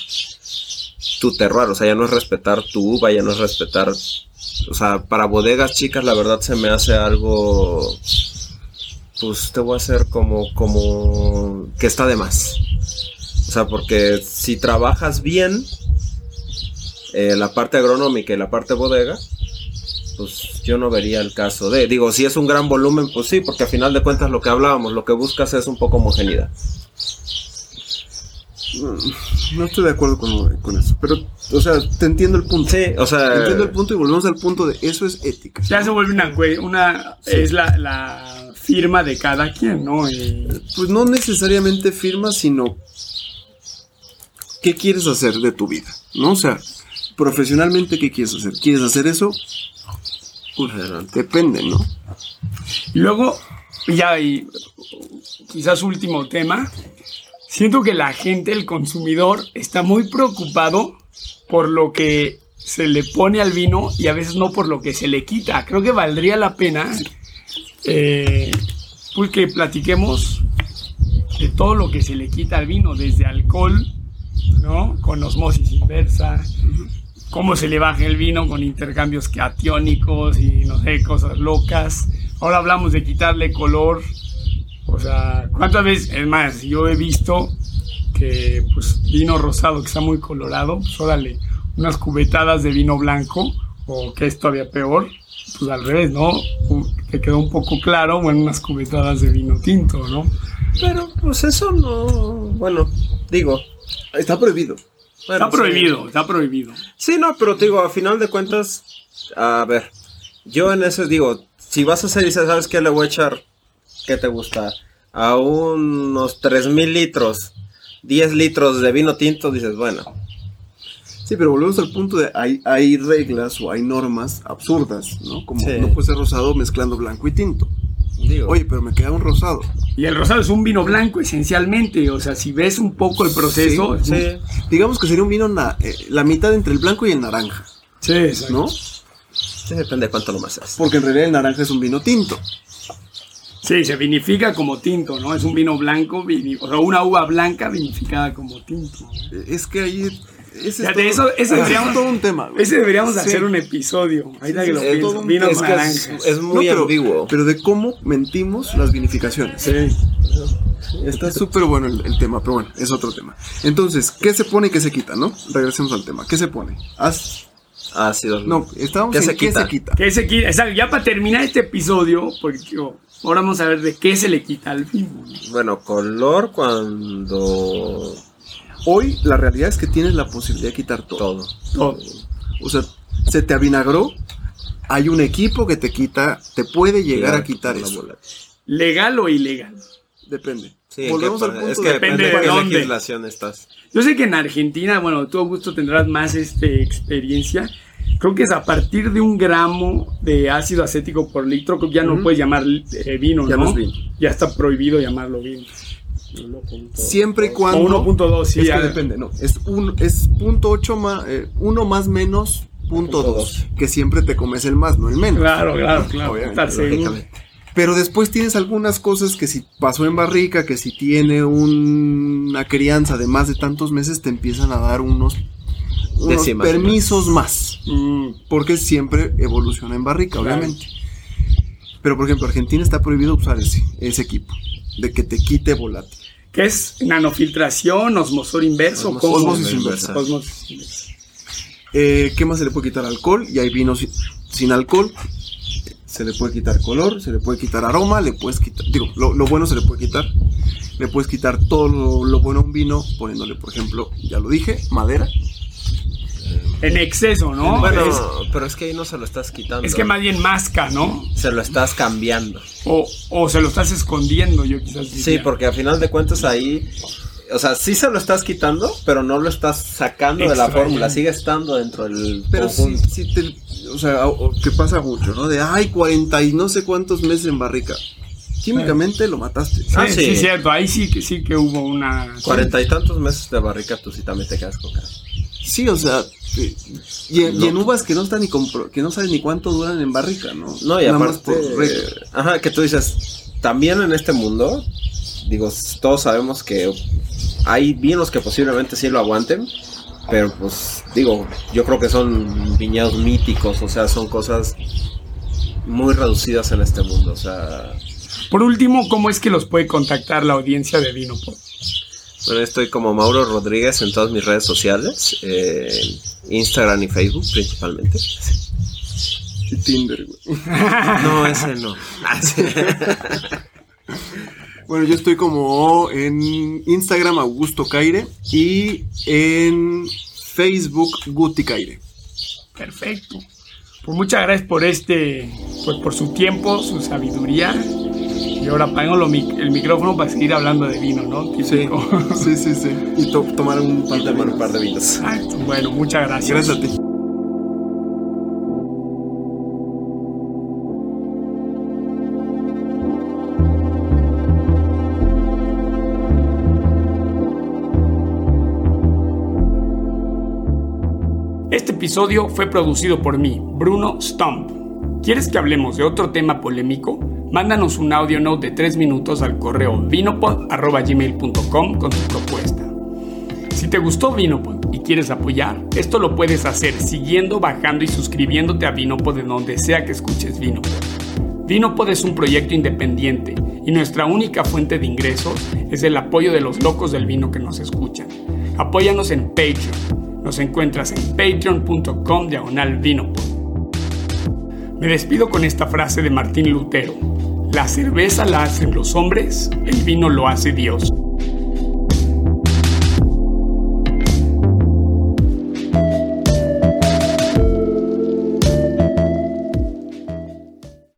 tu terroir, o sea, ya no es respetar tu uva, ya no es respetar, o sea, para bodegas chicas la verdad se me hace algo pues te voy a hacer como como que está de más. O sea, porque si trabajas bien eh, la parte agronómica y la parte bodega, pues yo no vería el caso de. Digo, si es un gran volumen, pues sí, porque al final de cuentas lo que hablábamos, lo que buscas es un poco homogeneidad. Mm, no estoy de acuerdo con, eso, pero, o sea, te entiendo el punto. Sí, o sea. entiendo el punto y volvemos al punto de eso es ética. Ya se vuelve una, una es la, la, firma de cada quien, ¿no? Pues no necesariamente firma, sino qué quieres hacer de tu vida, ¿no? O sea, profesionalmente, ¿qué quieres hacer? ¿Quieres hacer eso? Pues depende, ¿no? Y luego, ya, y quizás último tema, siento que la gente, el consumidor, está muy preocupado por lo que se le pone al vino y a veces no por lo que se le quita. Creo que valdría la pena eh, pues que platiquemos de todo lo que se le quita al vino, desde alcohol, ¿no? Con osmosis inversa, cómo se le baja el vino con intercambios catiónicos y no sé, cosas locas. Ahora hablamos de quitarle color O sea, ¿cuántas veces? Es más, yo he visto que pues vino rosado que está muy colorado, pues órale, unas cubetadas de vino blanco, o que es todavía peor, pues al revés, ¿no? Que quedó un poco claro, bueno, unas cubetadas de vino tinto, ¿no? Pero pues eso no, bueno, digo, Está prohibido. Bueno, está sí. prohibido, está prohibido. Sí, no, pero te digo, a final de cuentas, a ver, yo en eso digo, si vas a hacer y dices, ¿sabes qué? Le voy a echar, ¿qué te gusta? A unos 3000 litros, 10 litros de vino tinto, dices, bueno, Sí, pero volvemos al punto de hay, hay reglas o hay normas absurdas, ¿no? Como Sí. no puede ser rosado mezclando blanco y tinto. Digo, Oye, pero me queda un rosado. Y el rosado es un vino blanco esencialmente, o sea, si ves un poco el proceso, Sí, un- Digamos que sería un vino na- eh, la mitad entre el blanco y el naranja, sí, exacto. ¿no? sí, depende de cuánto lo más haces. Porque en realidad el naranja es un vino tinto. Sí, se vinifica como tinto, ¿no? Es un vino blanco, vini- o sea, una uva blanca vinificada como tinto. Es que ahí... Ese, es todo, eso- ese ese deberíamos- es todo un tema. güey. Ese deberíamos Sí. hacer un episodio. Ahorita que lo sí, pienso, todo un- vinos es es, naranjas. es muy No, pero, ambiguo. Pero de cómo mentimos las vinificaciones. Sí. Está súper bueno el, el tema, pero bueno, es otro tema. Entonces, ¿qué se pone y qué se quita, no? Regresemos al tema. ¿Qué se pone? Haz- Ácidos. No, estábamos ¿Qué en se qué quita? se quita. ¿Qué se quita? Exacto, ya para terminar este episodio, porque ahora vamos a ver de qué se le quita al vino. Bueno, color cuando Hoy la realidad es que tienes la posibilidad de quitar todo. todo. Todo. O sea, se te avinagró, hay un equipo que te quita, te puede llegar a quitar la eso. bola. ¿Legal o ilegal? Depende. Sí, ¿en Volvemos al punto es que de- depende Depende de de qué dónde. legislación estás. Yo sé que en Argentina, bueno, tú Augusto tendrás más este, experiencia. Creo que es a partir de un gramo de ácido acético por litro, creo que ya no Ujú. puedes llamar eh, vino, Ya ¿no? no es vino. Ya está prohibido llamarlo vino. Siempre y O cuando... 1.2, sí. es ya- que depende, no. Es, un, es punto ocho más, eh, uno más menos punto Punto dos. dos. Que siempre te comes el más, no el menos. Claro, claro, claro. Obviamente. Pero después tienes algunas cosas que si pasó en barrica, que si tiene un- una crianza de más de tantos meses, te empiezan a dar unos, permisos más. Mm, Porque siempre evoluciona en barrica, Claro. obviamente. Pero por ejemplo, Argentina está prohibido usar ese, ese equipo. De que te quite volátil. ¿Qué es? ¿Nanofiltración? ¿Osmosor inverso? Osmosis ¿Cómo? Osmosis inversa. Osmosis inversa. Eh, ¿Qué más se le puede quitar? Alcohol. Y hay vinos sin, sin alcohol. Se le puede quitar color, se le puede quitar aroma, le puedes quitar. Digo, lo, lo bueno se le puede quitar. Le puedes quitar todo lo, lo bueno a un vino, poniéndole, por ejemplo, ya lo dije, madera. En exceso, ¿no? Bueno, Es, pero es que ahí no se lo estás quitando. es que más bien masca, ¿no? Se lo estás cambiando. O, o se lo estás escondiendo, yo quizás Sí, porque a final de cuentas ahí. O sea, sí se lo estás quitando, pero no lo estás sacando de la fórmula. Sigue estando dentro del Pero sí, conjunto. sí te, o sea, que pasa mucho, ¿no? De, ay, 40 y no sé cuántos meses en barrica. Químicamente lo mataste. Sí, Ah, sí, sí. cierto. Ahí sí que sí que hubo una. Cuarenta y tantos meses de barrica, tú sí también te quedas con cara. Sí, o sea, eh, y, y en uvas que no están ni compro- que no saben ni cuánto duran en barrica, ¿no? No, y Nada más aparte. por regla. Ajá, que tú dices. También en este mundo, digo, todos sabemos que hay vinos que posiblemente sí lo aguanten. Pero pues, digo, yo creo que son viñedos míticos, o sea, son cosas muy reducidas en este mundo. O sea, Por último, ¿cómo es que los puede contactar la audiencia de Vino Pop? Bueno, estoy como Mauro Rodríguez en todas mis redes sociales, eh, Instagram y Facebook principalmente. Y Tinder, güey. *laughs* No, ese no. Ah. *laughs* Bueno, yo estoy como en Instagram Augusto Caire y en Facebook Guti Caire. Perfecto. Pues muchas gracias por este, pues por su tiempo, su sabiduría. Y ahora apago lo mic- el micrófono para seguir hablando de vino, ¿no? Típico. *laughs* sí, sí, sí. Y to- tomar un par de tomar un vinos. par de vinos. Exacto. Bueno, muchas gracias. Gracias a ti. Este episodio fue producido por mí, Bruno Stump. ¿Quieres que hablemos de otro tema polémico? mándanos un audio note de 3 minutos al correo vinopod.gmail.com con tu propuesta. Si te gustó Vinopod y quieres apoyar, esto lo puedes hacer siguiendo, bajando y suscribiéndote a Vinopod en donde sea que escuches Vinopod. Vinopod es un proyecto independiente y nuestra única fuente de ingresos es el apoyo de los locos del vino que nos escuchan. Apóyanos en Patreon. Nos encuentras en patreon.com diagonal Vinopod. Me despido con esta frase de Martín Lutero. La cerveza la hacen los hombres, el vino lo hace Dios.